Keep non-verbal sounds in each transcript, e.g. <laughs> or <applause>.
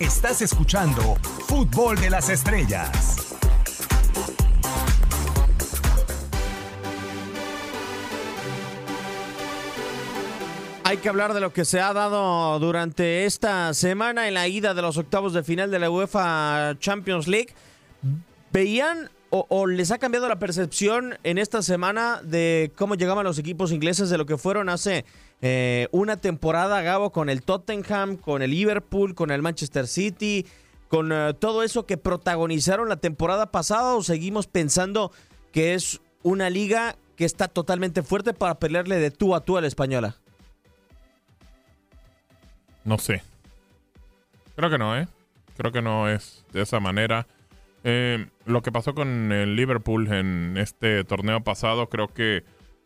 Estás escuchando Fútbol de las Estrellas. Hay que hablar de lo que se ha dado durante esta semana en la ida de los octavos de final de la UEFA Champions League. ¿Veían o, les ha cambiado la percepción en esta semana de cómo llegaban los equipos ingleses de lo que fueron hace eh, una temporada, Gabo, con el Tottenham, con el Liverpool, con el Manchester City, con eh, todo eso que protagonizaron la temporada pasada o seguimos pensando que es una liga que está totalmente fuerte para pelearle de tú a tú a la española? No sé. Creo que no, ¿eh? Creo que no es de esa manera. Eh, lo que pasó con el Liverpool en este torneo pasado, creo que,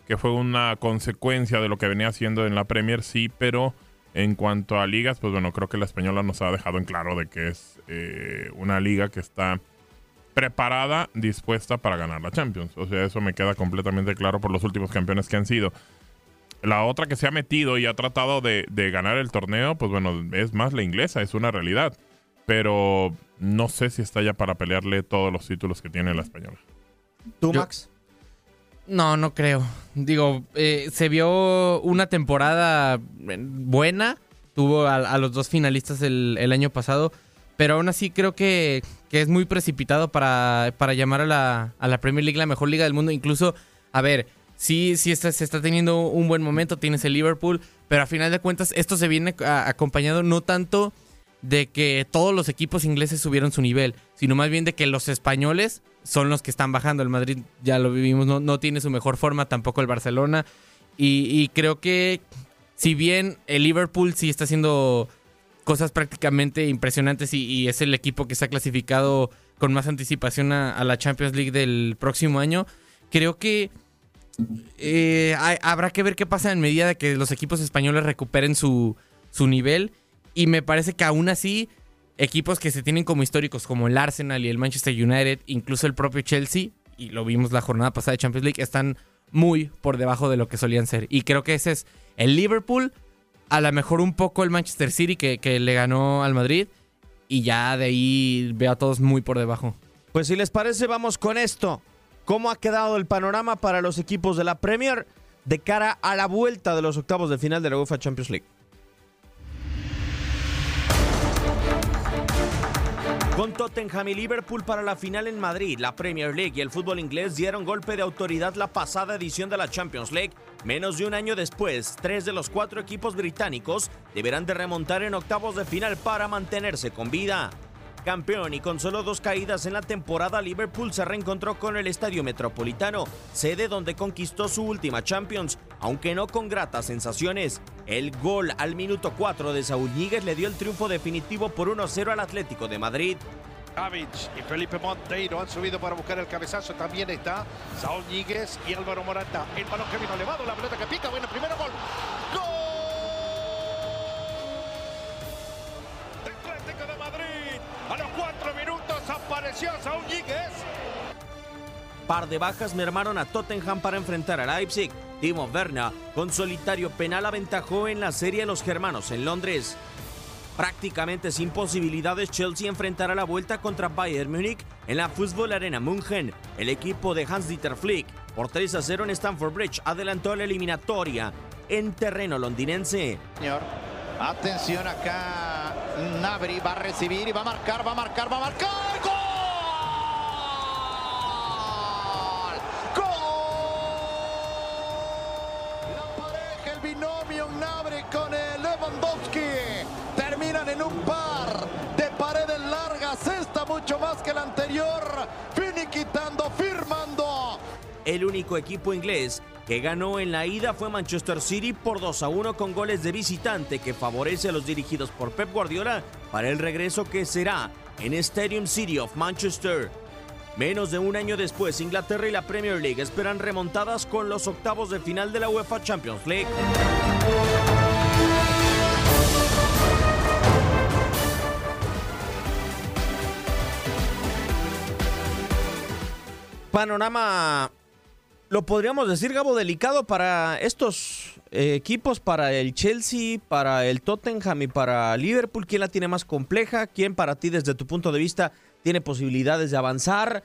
que, fue una consecuencia de lo que venía haciendo en la Premier, sí, pero en cuanto a ligas, pues bueno, creo que la española nos ha dejado en claro de que es eh, una liga que está preparada, dispuesta para ganar la Champions. O sea, eso me queda completamente claro por los últimos campeones que han sido. La otra que se ha metido y ha tratado de, ganar el torneo, pues bueno, es más la inglesa, es una realidad. Pero no sé si está ya para pelearle todos los títulos que tiene la española. ¿Tú, Max? No, no creo. Digo, eh, se vio una temporada buena. Tuvo a, los dos finalistas el, año pasado. Pero aún así creo que, es muy precipitado para, para llamar a la, a la Premier League la mejor liga del mundo. Incluso, a ver, sí, sí está, se está teniendo un buen momento, tienes el Liverpool, pero a final de cuentas esto se viene acompañado no tanto de que todos los equipos ingleses subieron su nivel, sino más bien de que los españoles son los que están bajando. El Madrid, ya lo vivimos, no, no tiene su mejor forma, tampoco el Barcelona. Y, creo que si bien el Liverpool sí está haciendo cosas prácticamente impresionantes y, es el equipo que se ha clasificado con más anticipación a la Champions League del próximo año, creo que eh, habrá que ver qué pasa en medida de que los equipos españoles recuperen su, su nivel. Y me parece que aún así, equipos que se tienen como históricos, como el Arsenal y el Manchester United, incluso el propio Chelsea, y lo vimos la jornada pasada de Champions League, están muy por debajo de lo que solían ser. Y creo que ese es el Liverpool, a lo mejor un poco el Manchester City que, que le ganó al Madrid, y ya de ahí veo a todos muy por debajo. Pues si les parece, vamos con esto. ¿Cómo ha quedado el panorama para los equipos de la Premier de cara a la vuelta de los octavos de final de la UEFA Champions League? Con Tottenham y Liverpool para la final en Madrid, la Premier League y el fútbol inglés dieron golpe de autoridad la pasada edición de la Champions League. Menos de un año después, tres de los cuatro equipos británicos deberán de remontar en octavos de final para mantenerse con vida. Campeón y con solo dos caídas en la temporada, Liverpool se reencontró con el Estadio Metropolitano, sede donde conquistó su última Champions, aunque no con gratas sensaciones. El gol al minuto 4 de Saúl Ñíguez le dio el triunfo definitivo por 1-0 al Atlético de Madrid. Savic y Felipe Monteiro han subido para buscar el cabezazo. También está Saúl Ñíguez y Álvaro Morata. El balón que vino elevado, la pelota que pica. Bueno, primero gol. ¡Gol! Ñíguez. Par de bajas mermaron a Tottenham para enfrentar a Leipzig. Timo Werner, con solitario penal, aventajó en la serie a los germanos en Londres. Prácticamente sin posibilidades, Chelsea enfrentará la vuelta contra Bayern Múnich en la Fútbol Arena München. El equipo de Hans-Dieter Flick, por 3 a 0 en Stamford Bridge, adelantó la eliminatoria en terreno londinense. Señor, atención acá. Nabri va a recibir y va a marcar, va a marcar, va a marcar. ¡Gol! El único equipo inglés que ganó en la ida fue Manchester City por 2 a 1 con goles de visitante que favorece a los dirigidos por Pep Guardiola para el regreso que será en Stadium City of Manchester. Menos de un año después, Inglaterra y la Premier League esperan remontadas con los octavos de final de la UEFA Champions League. Panorama lo podríamos decir, Gabo, delicado para estos eh, equipos para el Chelsea, para el Tottenham y para Liverpool. ¿Quién la tiene más compleja? ¿Quién para ti, desde tu punto de vista, tiene posibilidades de avanzar?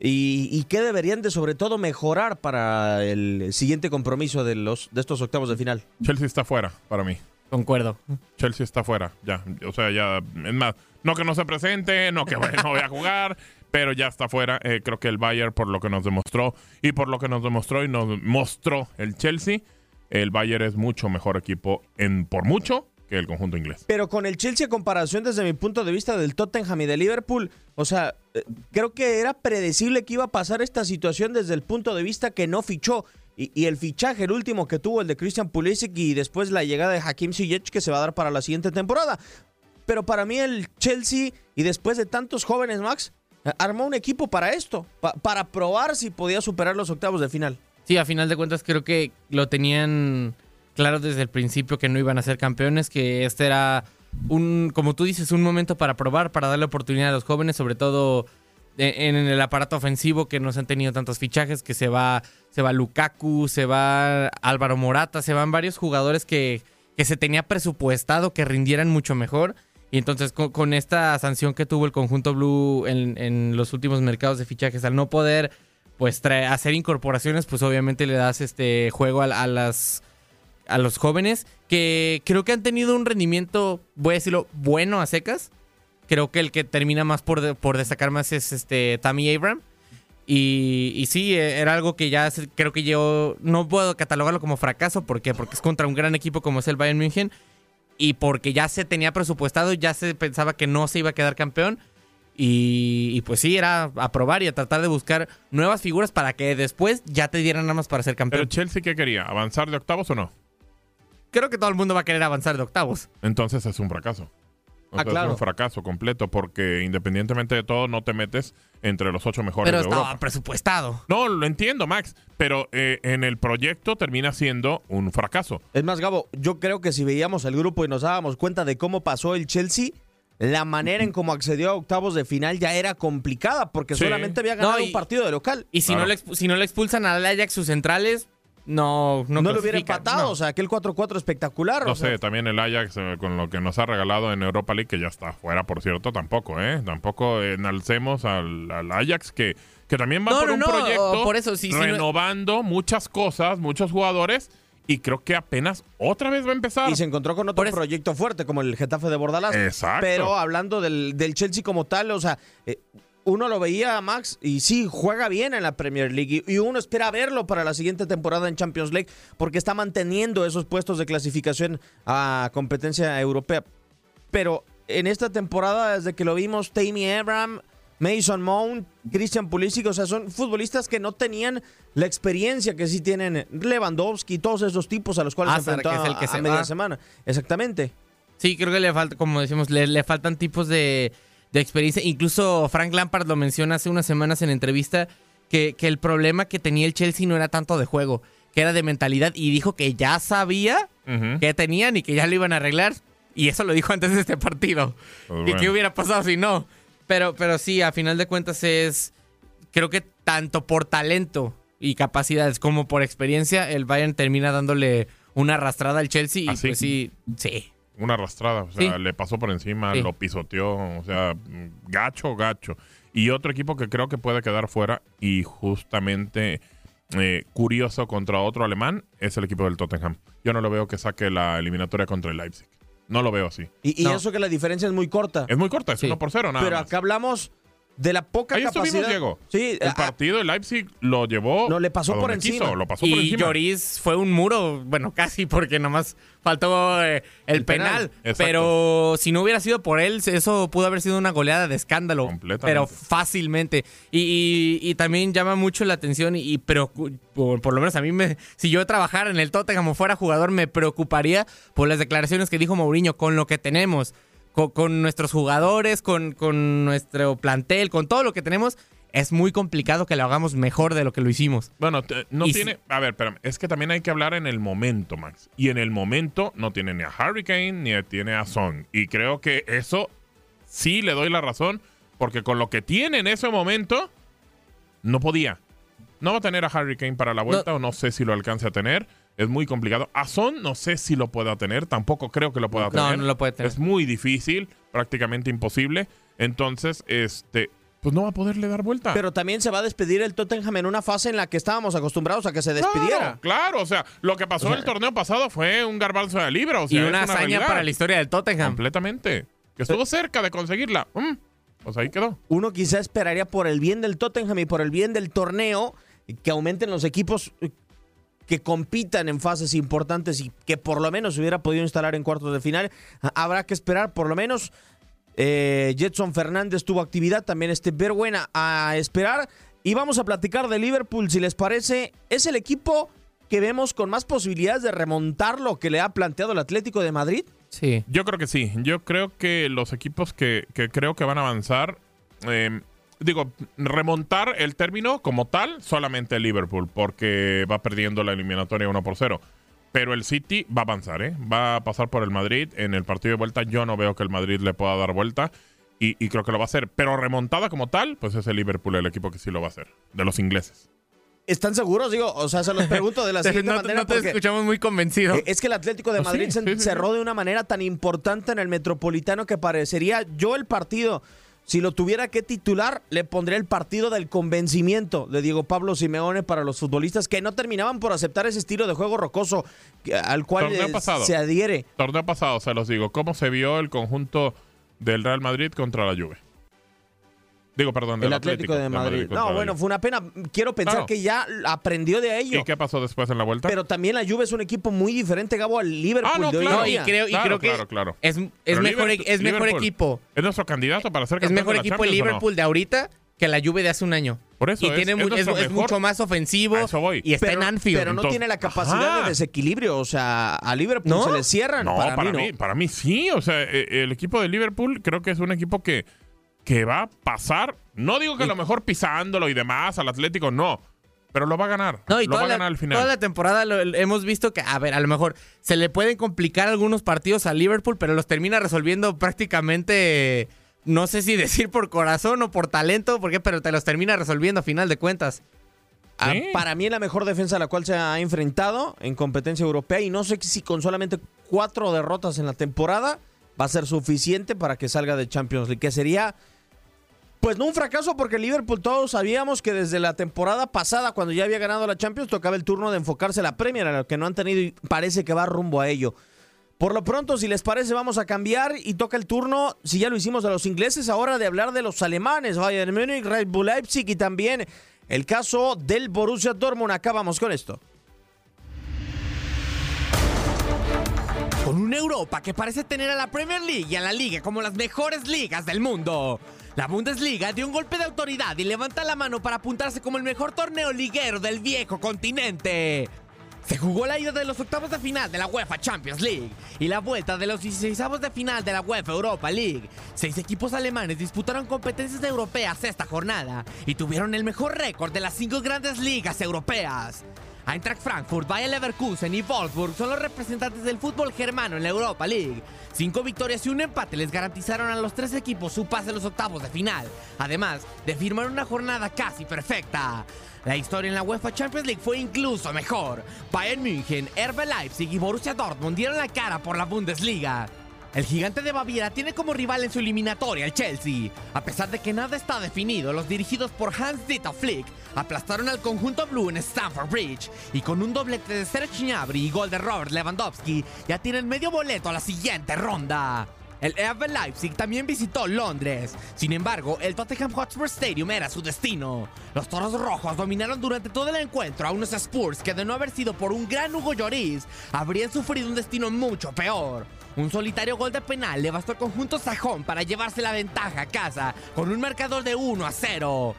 ¿Y, y qué deberían de sobre todo mejorar para el siguiente compromiso de, los, de estos octavos de final? Chelsea está fuera para mí. Concuerdo. Chelsea está fuera, ya. O sea, ya. Es más, no que no se presente, no que bueno, <laughs> no voy a jugar, pero ya está fuera. Eh, creo que el Bayern, por lo que nos demostró y por lo que nos demostró y nos mostró el Chelsea, el Bayern es mucho mejor equipo en por mucho que el conjunto inglés. Pero con el Chelsea, comparación desde mi punto de vista del Tottenham y de Liverpool, o sea, eh, creo que era predecible que iba a pasar esta situación desde el punto de vista que no fichó. Y, el fichaje, el último que tuvo, el de Christian Pulisic y después la llegada de Hakim Ziyech que se va a dar para la siguiente temporada. Pero para mí el Chelsea, y después de tantos jóvenes, Max, armó un equipo para esto, pa- para probar si podía superar los octavos de final. Sí, a final de cuentas creo que lo tenían claro desde el principio que no iban a ser campeones, que este era un, como tú dices, un momento para probar, para darle oportunidad a los jóvenes, sobre todo e- en el aparato ofensivo que no se han tenido tantos fichajes, que se va, se va Lukaku, se va Álvaro Morata, se van varios jugadores que, que se tenía presupuestado que rindieran mucho mejor. Y entonces con, esta sanción que tuvo el conjunto Blue en, los últimos mercados de fichajes, al no poder pues hacer incorporaciones, pues obviamente le das este juego a, las a los jóvenes que creo que han tenido un rendimiento, voy a decirlo, bueno a secas. Creo que el que termina más por, por destacar más es este Tammy Abram. Y, sí, eh, era algo que ya creo que yo no puedo catalogarlo como fracaso. ¿Por? Porque es contra un gran equipo como es el Bayern München. Y porque ya se tenía presupuestado, ya se pensaba que no se iba a quedar campeón. Y, y pues sí, era a probar y a tratar de buscar nuevas figuras para que después ya te dieran más para ser Pero campeón. Chelsea, ¿qué quería? ¿Avanzar de octavos o no? Creo que todo el mundo va a querer avanzar de octavos. Entonces es un fracaso. Ah, Entonces claro. Es un fracaso completo porque independientemente de todo no te metes entre los ocho mejores Pero de estaba Europa. presupuestado. No, lo entiendo, Max, pero eh, en el proyecto termina siendo un fracaso. Es más, Gabo, yo creo que si veíamos el grupo y nos dábamos cuenta de cómo pasó el Chelsea, la manera en cómo accedió a octavos de final ya era complicada porque Sí. solamente había ganado No, y- un partido de local. Y si, Claro. no le, si no le expulsan al Ajax sus centrales, no No, No, lo hubiera empatado, no. o sea, aquel 4-4 espectacular. No o sea, sé, también el Ajax eh, con lo que nos ha regalado en Europa League, que ya está fuera, por cierto, tampoco, ¿eh? Tampoco enalcemos al, al Ajax, que, que también va No, por no, un no, proyecto por eso, sí, sí, no- renovando muchas cosas, muchos jugadores, y creo que apenas otra vez va a empezar. Y se encontró con otro proyecto fuerte como el Getafe de Bordalás. Exacto. Pero hablando del, del Chelsea como tal, o sea, eh, uno lo veía, Max, y sí, juega bien en la Premier League. Y, y uno espera verlo para la siguiente temporada en Champions League porque está manteniendo esos puestos de clasificación a competencia europea. Pero en esta temporada, desde que lo vimos, Tammy Abraham, Mason Mount, Christian Pulisic, o sea, son futbolistas que no tenían la experiencia que sí tienen Lewandowski, todos esos tipos a los cuales se Hazard, enfrentó que es el que a- a media semana. Exactamente. Sí, creo que le falta, como decimos, le, le faltan tipos de, de experiencia. Incluso Frank Lampard lo menciona hace unas semanas en entrevista que, que el problema que tenía el Chelsea no era tanto de juego, que era de mentalidad. Y dijo que ya sabía que tenían y que ya lo iban a arreglar. Y eso lo dijo antes de este partido. Pues ¿Y qué hubiera pasado si no? Pero, pero sí, a final de cuentas es. Creo que tanto por talento y capacidades como por experiencia, el Bayern termina dándole una arrastrada al Chelsea. Y ¿Ah, sí? pues sí, sí. Una arrastrada, o sea, Sí. le pasó por encima, Sí. lo pisoteó, o sea, gacho, gacho. Y otro equipo que creo que puede quedar fuera y justamente eh, curioso contra otro alemán es el equipo del Tottenham. Yo no lo veo que saque la eliminatoria contra el Leipzig. No lo veo así. Y, y No. eso que la diferencia es muy corta. Es muy corta, es Sí. 1 por 0 nada Pero más. acá hablamos de la poca Ahí capacidad. estuvimos, Diego. Sí, El a- partido de Leipzig lo llevó. No, le pasó a por encima. quiso, lo pasó por Y encima. Lloris fue un muro, bueno, casi porque nomás faltó eh, el, El penal. Pero si no hubiera sido por él, eso pudo haber sido una goleada de escándalo. Completamente. Pero fácilmente. Y, y- y también llama mucho la atención y por, por lo menos a mí, me, si yo trabajara en el Tottenham o fuera jugador, me preocuparía por las declaraciones que dijo Mourinho con lo que tenemos. Con, con nuestros jugadores, con, con nuestro plantel, con todo lo que tenemos, es muy complicado que lo hagamos mejor de lo que lo hicimos. Bueno, no Y tiene. A ver, espérame. Es que también hay que hablar en el momento, Max. Y en el momento no tiene ni a Hurricane ni tiene a Son. Y creo que eso sí le doy la razón. Porque con lo que tiene en ese momento, no podía. No va a tener a Hurricane para la vuelta, o no sé si lo alcance a tener. Es muy complicado. A Son no sé si lo pueda tener, tampoco creo que lo pueda No, tener. no lo puede tener. Es muy difícil, prácticamente imposible. Entonces, este, pues no va a poderle dar vuelta. Pero también se va a despedir el Tottenham en una fase en la que estábamos acostumbrados a que se despidiera. Claro, claro, o sea, lo que pasó O sea, el torneo pasado fue un garbanzo de libra, o sea, y una hazaña realidad. para la historia del Tottenham. Completamente. Que estuvo cerca de conseguirla. Mm, Pues ahí quedó. Uno quizá esperaría por el bien del Tottenham y por el bien del torneo que aumenten los equipos que compitan en fases importantes y que por lo menos se hubiera podido instalar en cuartos de final. Habrá que esperar por lo menos. Eh, Jetson Fernández tuvo actividad, también este Bergüena a esperar. Y vamos a platicar de Liverpool, si les parece. Es el equipo que vemos con más posibilidades de remontar lo que le ha planteado el Atlético de Madrid. Sí. Yo creo que sí. Yo creo que los equipos que, que creo que van a avanzar, eh, digo, remontar el término como tal, solamente el Liverpool, porque va perdiendo la eliminatoria 1 por 0. Pero el City va a avanzar, ¿eh? Va a pasar por el Madrid. En el partido de vuelta yo no veo que el Madrid le pueda dar vuelta. Y, y creo que lo va a hacer. Pero remontada como tal, pues es el Liverpool el equipo que sí lo va a hacer. De los ingleses. ¿Están seguros? Digo, o sea, se los pregunto de la <laughs> siguiente no, manera. no te porque- escuchamos muy convencido. Eh, Es que el Atlético de Pues Madrid sí, se <laughs> sí, sí, sí. cerró de una manera tan importante en el Metropolitano que parecería yo el partido. Si lo tuviera que titular, le pondría el partido del convencimiento de Diego Pablo Simeone para los futbolistas que no terminaban por aceptar ese estilo de juego rocoso al cual se adhiere. Torneo pasado, se los digo. ¿Cómo se vio el conjunto del Real Madrid contra la Juve? Digo, perdón, del El Atlético, de Madrid. contra No, bueno, fue una pena. Quiero pensar Claro. que ya aprendió de ello. ¿Y qué pasó después en la vuelta? Pero también la Juve es un equipo muy diferente, Gabo, al Liverpool Ah, no, de hoy claro. y creo, y Claro, creo que claro, claro. es, es mejor, Liverpool- es mejor equipo. Es nuestro candidato para ser Es campeón mejor de la equipo el. Liverpool de ahorita que la Juve de hace un año. Por eso y es- tiene es es, es mejor- mucho más ofensivo A eso voy. y está pero, en Anfield. pero no Entonces- tiene la capacidad Ajá. de desequilibrio. O sea, a Liverpool ¿No? se le cierran. No, para, para, mí, para mí sí. O sea, eh, el equipo de Liverpool creo que es un equipo que, que va a pasar. No digo que a lo mejor pisándolo y demás al Atlético, no. Pero lo va a ganar. No, y lo va a la, ganar al final. toda la temporada lo- hemos visto que, a ver, a lo mejor se le pueden complicar algunos partidos a Liverpool, pero los termina resolviendo prácticamente, no sé si <laughs> decir por corazón o por talento, porque, pero te los termina resolviendo a final de cuentas. Ah. Para mí es la mejor defensa a la cual se ha enfrentado en competencia europea y no sé si con solamente cuatro derrotas en la temporada va a ser suficiente para que salga de Champions League, que sería pues no un fracaso porque Liverpool todos sabíamos que desde la temporada pasada cuando ya había ganado la Champions tocaba el turno de enfocarse a la Premier, a lo que no han tenido y parece que va rumbo a ello. Por lo pronto, si les parece, vamos a cambiar y toca el turno, si ya lo hicimos de los ingleses, ahora de hablar de los alemanes, Bayern Múnich, Red Bull Leipzig y también el caso del Borussia Dortmund. Acabamos con esto. Con una Europa que parece tener a la Premier League y a la Liga como las mejores ligas del mundo. La Bundesliga dio un golpe de autoridad y levanta la mano para apuntarse como el mejor torneo liguero del viejo continente. Se jugó la ida de los octavos de final de la UEFA Champions League y la vuelta de los 16 de final de la UEFA Europa League. Seis equipos alemanes disputaron competencias europeas esta jornada y tuvieron el mejor récord de las cinco grandes ligas europeas. Eintracht Frankfurt, Bayer Leverkusen y Wolfsburg son los representantes del fútbol germano en la Europa League. Cinco victorias y un empate les garantizaron a los tres equipos su pase a los octavos de final, además de firmar una jornada casi perfecta. La historia en la UEFA Champions League fue incluso mejor. Bayern München, RB Leipzig y Borussia Dortmund dieron la cara por la Bundesliga. El gigante de Baviera tiene como rival en su eliminatoria el Chelsea. A pesar de que nada está definido, los dirigidos por Hans-Dieter Flick aplastaron al conjunto blue en Stamford Bridge y con un doblete de Serge Gnabry y gol de Robert Lewandowski ya tienen medio boleto a la siguiente ronda. El RB Leipzig también visitó Londres. Sin embargo, el Tottenham Hotspur Stadium era su destino. Los Toros Rojos dominaron durante todo el encuentro a unos Spurs que de no haber sido por un gran Hugo Lloris, habrían sufrido un destino mucho peor. Un solitario gol de penal le bastó al conjunto sajón para llevarse la ventaja a casa con un marcador de 1 a 0.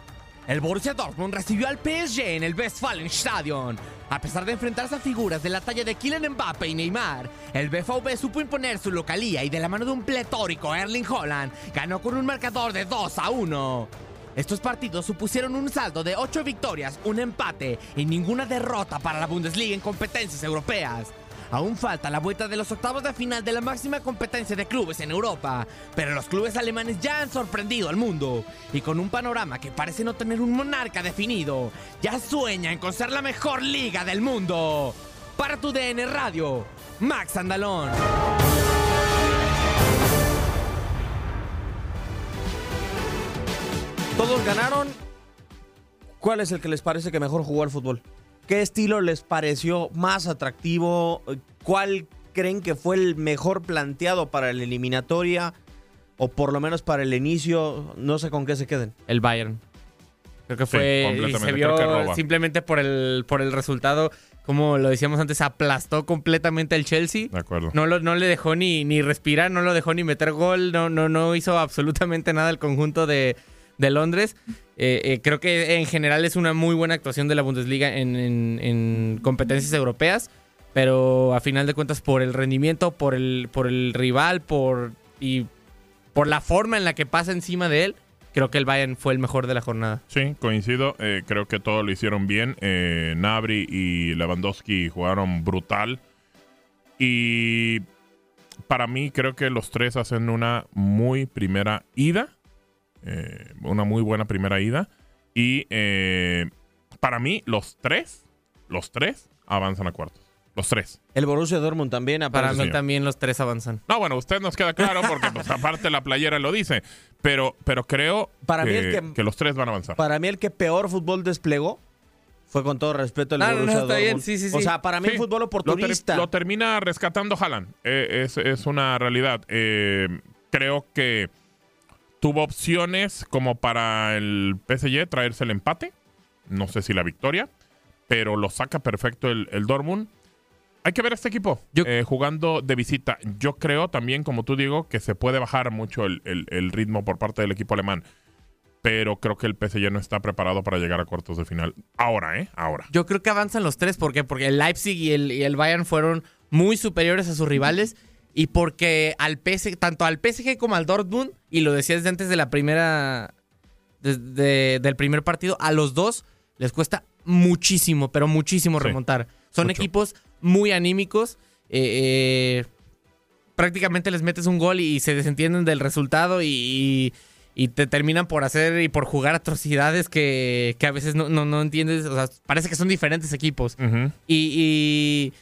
El Borussia Dortmund recibió al PSG en el Westfalenstadion. A pesar de enfrentarse a figuras de la talla de Kylian Mbappe y Neymar, el BVB supo imponer su localía y de la mano de un pletórico Erling Holland ganó con un marcador de 2 a 1. Estos partidos supusieron un saldo de 8 victorias, un empate y ninguna derrota para la Bundesliga en competencias europeas. Aún falta la vuelta de los octavos de final de la máxima competencia de clubes en Europa, pero los clubes alemanes ya han sorprendido al mundo y con un panorama que parece no tener un monarca definido, ya sueñan con ser la mejor liga del mundo. Para tu DN Radio, Max Andalón. Todos ganaron. ¿Cuál es el que les parece que mejor jugó al fútbol? ¿Qué estilo les pareció más atractivo? ¿Cuál creen que fue el mejor planteado para la eliminatoria? O por lo menos para el inicio, no sé con qué se queden. El Bayern. Creo que Sí, fue. y completamente. se vio simplemente por el, por el resultado. Como lo decíamos antes, aplastó completamente el Chelsea. De acuerdo. No, lo- no le dejó ni, ni respirar, no lo dejó ni meter gol, no, no, no hizo absolutamente nada el conjunto de, de Londres. Eh, eh, creo que en general es una muy buena actuación de la Bundesliga en, en- en competencias europeas, pero a final de cuentas por el rendimiento, por el, por el rival, por y por la forma en la que pasa encima de él, creo que el Bayern fue el mejor de la jornada. Sí, coincido. Eh, creo que todo lo hicieron bien. Eh, Nabri y Lewandowski jugaron brutal. Y para mí creo que los tres hacen una muy primera ida. Eh, una muy buena primera ida. Y eh, para mí los tres, los tres avanzan a cuartos. Los tres. El Borussia Dortmund también Para mí también los tres avanzan. No, bueno, usted nos queda claro porque pues, aparte la playera lo dice. Pero, pero creo Para mí que, el que- que los tres van a avanzar. Para mí el que peor fútbol desplegó fue con todo respeto el Ah, no, no, Borussia está bien, Dortmund. sí, sí, O sí. sea, para mí Sí, el fútbol Lo, ter- oportunista. lo termina rescatando Haaland. Eh, es, es una realidad. Eh, creo que tuvo opciones como para el PSG traerse el empate. No sé si la victoria. Pero lo saca perfecto el, el Dortmund. Hay que ver a este equipo Yo- eh, jugando de visita. Yo creo también, como tú digo, que se puede bajar mucho el, el- el ritmo por parte del equipo alemán. Pero creo que el PSG no está preparado para llegar a cuartos de final. Ahora, ¿eh? Ahora. Yo creo que avanzan los tres. ¿Por qué? Porque el Leipzig y el, y el Bayern fueron muy superiores a sus rivales. Y porque al PSG, tanto al PSG como al Dortmund, y lo decía desde antes de la primera. desde- del primer partido, a los dos les cuesta muchísimo, pero muchísimo Sí, remontar. Son mucho. equipos muy anímicos. eh, eh, prácticamente les metes un gol y se desentienden del resultado y, y- y te terminan por hacer y por jugar atrocidades que, que a veces no, no, no entiendes. O sea, parece que son diferentes equipos. Y,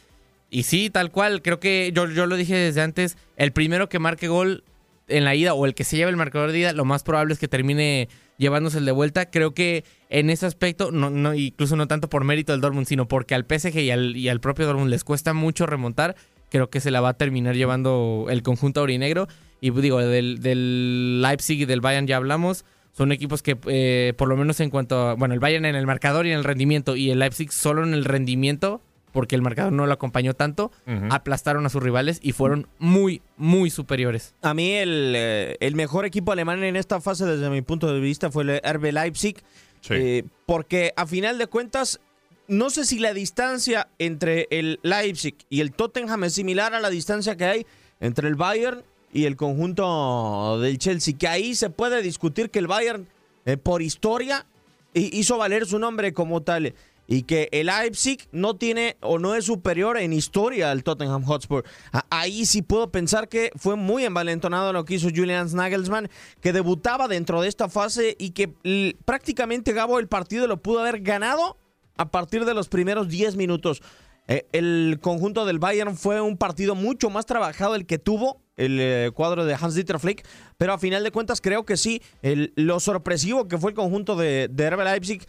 y sí, tal cual. Creo que yo, yo lo dije desde antes. El primero que marque gol en la ida o el que se lleve el marcador de ida, lo más probable es que termine llevándose el de vuelta. Creo que en ese aspecto, no, no, incluso no tanto por mérito del Dortmund, sino porque al PSG y al, y al propio Dortmund les cuesta mucho remontar. Creo que se la va a terminar llevando el conjunto aurinegro. Y digo, del, del Leipzig y del Bayern ya hablamos. Son equipos que, eh, por lo menos en cuanto a. Bueno, el Bayern en el marcador y en el rendimiento. Y el Leipzig solo en el rendimiento, porque el marcador no lo acompañó tanto. Aplastaron a sus rivales y fueron muy, muy superiores. A mí el, eh, el mejor equipo alemán en esta fase desde mi punto de vista fue el RB Leipzig. Sí. Eh, porque a final de cuentas, no sé si la distancia entre el Leipzig y el Tottenham es similar a la distancia que hay entre el Bayern y el conjunto del Chelsea. Que ahí se puede discutir que el Bayern, eh, por historia, hi- hizo valer su nombre como tal. Y que el Leipzig no tiene o no es superior en historia al Tottenham Hotspur. Ahí sí puedo pensar que fue muy envalentonado lo que hizo Julian Nagelsmann, que debutaba dentro de esta fase y que prácticamente Gabo el partido lo pudo haber ganado a partir de los primeros 10 minutos. Eh, el conjunto del Bayern fue un partido mucho más trabajado el que tuvo el eh, cuadro de Hans-Dieter Flick, pero a final de cuentas creo que sí, lo sorpresivo que fue el conjunto de, de Leipzig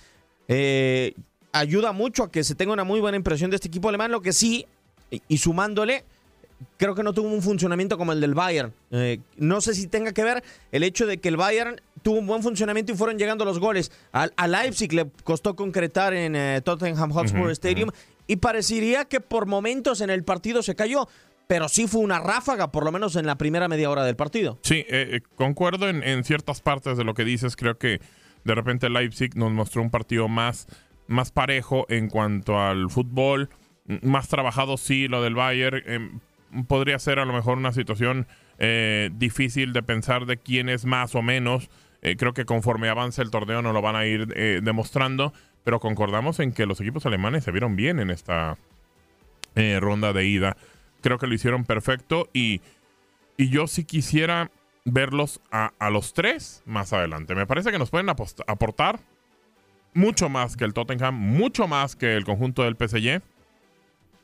eh, ayuda mucho a que se tenga una muy buena impresión de este equipo alemán, lo que sí, y, sumándole, creo que no tuvo un funcionamiento como el del Bayern. Eh, no sé si tenga que ver el hecho de que el Bayern tuvo un buen funcionamiento y fueron llegando los goles. Al- A, Leipzig le costó concretar en eh, Tottenham Hotspur Stadium y parecería que por momentos en el partido se cayó, pero sí fue una ráfaga, por lo menos en la primera media hora del partido. Sí, eh, eh, concuerdo en, en ciertas partes de lo que dices. Creo que de repente Leipzig nos mostró un partido más, más parejo en cuanto al fútbol, más trabajado, sí, lo del Bayern. em, podría ser a lo mejor una situación eh, difícil de pensar de quién es más o menos. Eh, creo que conforme avance el torneo nos lo van a ir eh, demostrando, pero concordamos en que los equipos alemanes se vieron bien en esta ronda de ida. Creo que lo hicieron perfecto y, y yo sí quisiera verlos a, a los tres más adelante. Me parece que nos pueden aportar mucho más que el Tottenham, mucho más que el conjunto del PSG.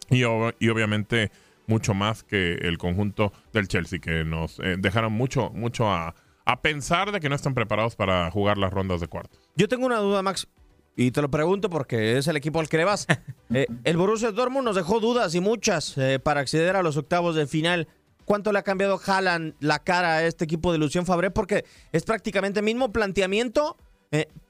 y, y obviamente mucho más que el conjunto del Chelsea, que nos eh, dejaron mucho, mucho a, a pensar de que no están preparados para jugar las rondas de cuartos. Yo tengo una duda, Max, y te lo pregunto porque es el equipo al que le vas. <laughs> Eh, el Borussia Dortmund nos dejó dudas y muchas eh, para acceder a los octavos de final. ¿Cuánto le ha cambiado Haaland la cara a este equipo de Lucien Fabré? Porque es prácticamente el mismo planteamiento,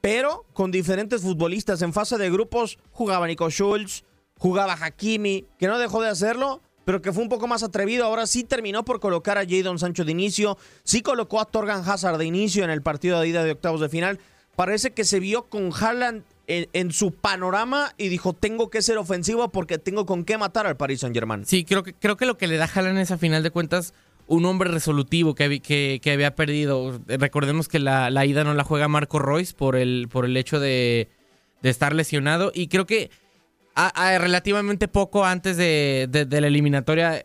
pero con diferentes futbolistas. En fase de grupos jugaba Nico Schulz, jugaba Hakimi, que no dejó de hacerlo, pero que fue un poco más atrevido. Ahora sí terminó por colocar a Jadon Sancho de inicio, sí colocó a Torgan Hazard de inicio en el partido de ida de octavos de final. Parece que se vio con Haaland en, su panorama y dijo, tengo que ser ofensivo porque tengo con qué matar al Paris Saint-Germain. Sí, creo que, creo que lo que le da Haaland es a final de cuentas un hombre resolutivo que, que, había perdido. Recordemos que la, la, ida no la juega Marco Royce por el, por el hecho de, de estar lesionado y creo que relativamente poco antes de, la eliminatoria,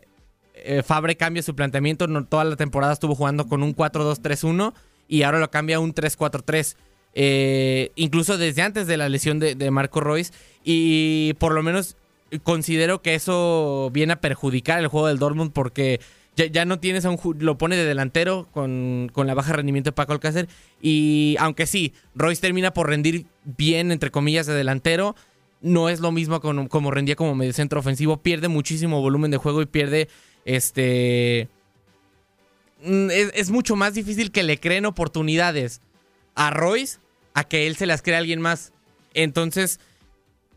eh, Fabre cambia su planteamiento. No, toda la temporada estuvo jugando con un 4-2-3-1 y ahora lo cambia a un 3-4-3. Eh, incluso desde antes de la lesión de, Marco Royce. Y por lo menos considero que eso viene a perjudicar el juego del Dortmund porque ya, no tienes a un. Lo pone de delantero con, con, la baja rendimiento de Paco Alcácer. Y aunque sí, Royce termina por rendir bien, entre comillas, de delantero no es lo mismo como, rendía como mediocentro ofensivo. Pierde muchísimo volumen de juego y pierde este. Mm, es, mucho más difícil que le creen oportunidades a Royce a que él se las crea a alguien más. Entonces,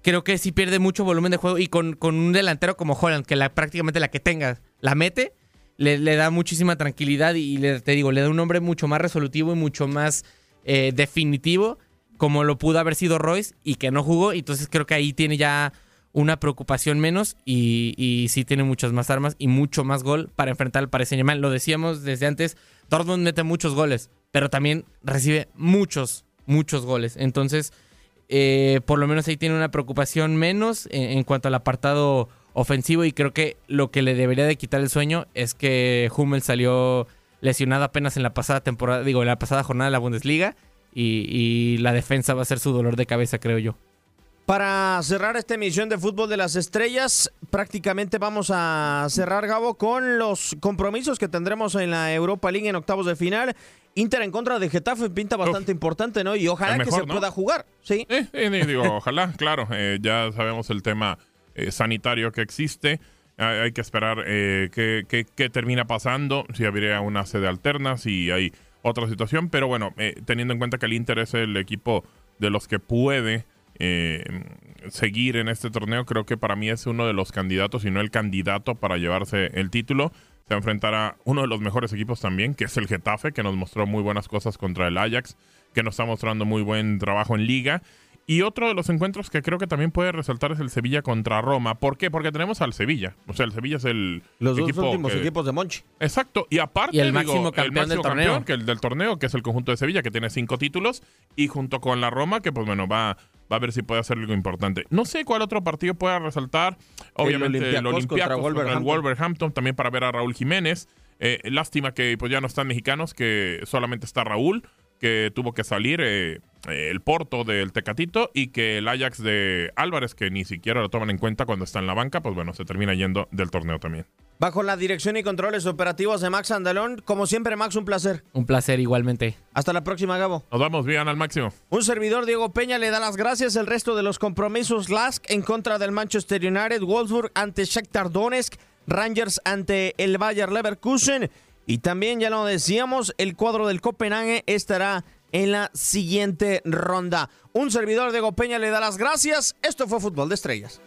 creo que sí pierde mucho volumen de juego y con, un delantero como Holland, que la, prácticamente la que tenga la mete, le, da muchísima tranquilidad y le, te digo, le da un nombre mucho más resolutivo y mucho más eh, definitivo como lo pudo haber sido Royce y que no jugó. Entonces creo que ahí tiene ya una preocupación menos y, y sí tiene muchas más armas y mucho más gol para enfrentar al Paris Saint-Germain. Lo decíamos desde antes, Dortmund mete muchos goles, pero también recibe muchos, muchos goles. Entonces, eh, por lo menos ahí tiene una preocupación menos en, cuanto al apartado ofensivo y creo que lo que le debería de quitar el sueño es que Hummel salió lesionado apenas en la pasada temporada, digo, en la pasada jornada de la Bundesliga y, la defensa va a ser su dolor de cabeza, creo yo. Para cerrar esta emisión de Fútbol de las Estrellas, prácticamente vamos a cerrar, Gabo, con los compromisos que tendremos en la Europa League en octavos de final. Inter en contra de Getafe pinta bastante importante, ¿no? Y ojalá que se pueda jugar, ¿sí? Eh, digo, ojalá, claro. Eh, ya sabemos el tema eh, sanitario que existe. Hay, que esperar qué termina pasando, si habría una sede alterna, si hay otra situación, pero bueno, eh, teniendo en cuenta que el Inter es el equipo de los que puede eh, seguir en este torneo, creo que para mí es uno de los candidatos, y no el candidato para llevarse el título. Se enfrentará uno de los mejores equipos también, que es el Getafe, que nos mostró muy buenas cosas contra el Ajax, que nos está mostrando muy buen trabajo en liga. Y otro de los encuentros que creo que también puede resaltar es el Sevilla contra Roma. ¿Por qué? Porque tenemos al Sevilla. O sea, el Sevilla es el los dos últimos equipos de Monchi. Exacto. Y aparte, y el máximo campeón, del torneo. que el del torneo, que es el conjunto de Sevilla, que tiene cinco títulos. Y junto con la Roma, que pues bueno, va, va a ver si puede hacer algo importante. No sé cuál otro partido pueda resaltar. Obviamente el Olympiacos, contra, el Wolverhampton, también para ver a Raúl Jiménez. Eh, lástima que pues ya no están mexicanos, que solamente está Raúl que tuvo que salir eh, eh, el Porto del Tecatito y que el Ajax de Álvarez, que ni siquiera lo toman en cuenta cuando está en la banca, pues bueno, se termina yendo del torneo también. Bajo la dirección y controles operativos de Max Andalón, como siempre, Max, un placer. Un placer igualmente. Hasta la próxima, Gabo. Nos vamos bien al máximo. Un servidor, Diego Peña, le da las gracias. El resto de los compromisos, Lask en contra del Manchester United, Wolfsburg ante Shakhtar Donetsk, Rangers ante el Bayer Leverkusen y también, ya lo decíamos, el cuadro del Copenhague estará en la siguiente ronda. Un servidor de Gopeña le da las gracias. Esto fue Fútbol de Estrellas.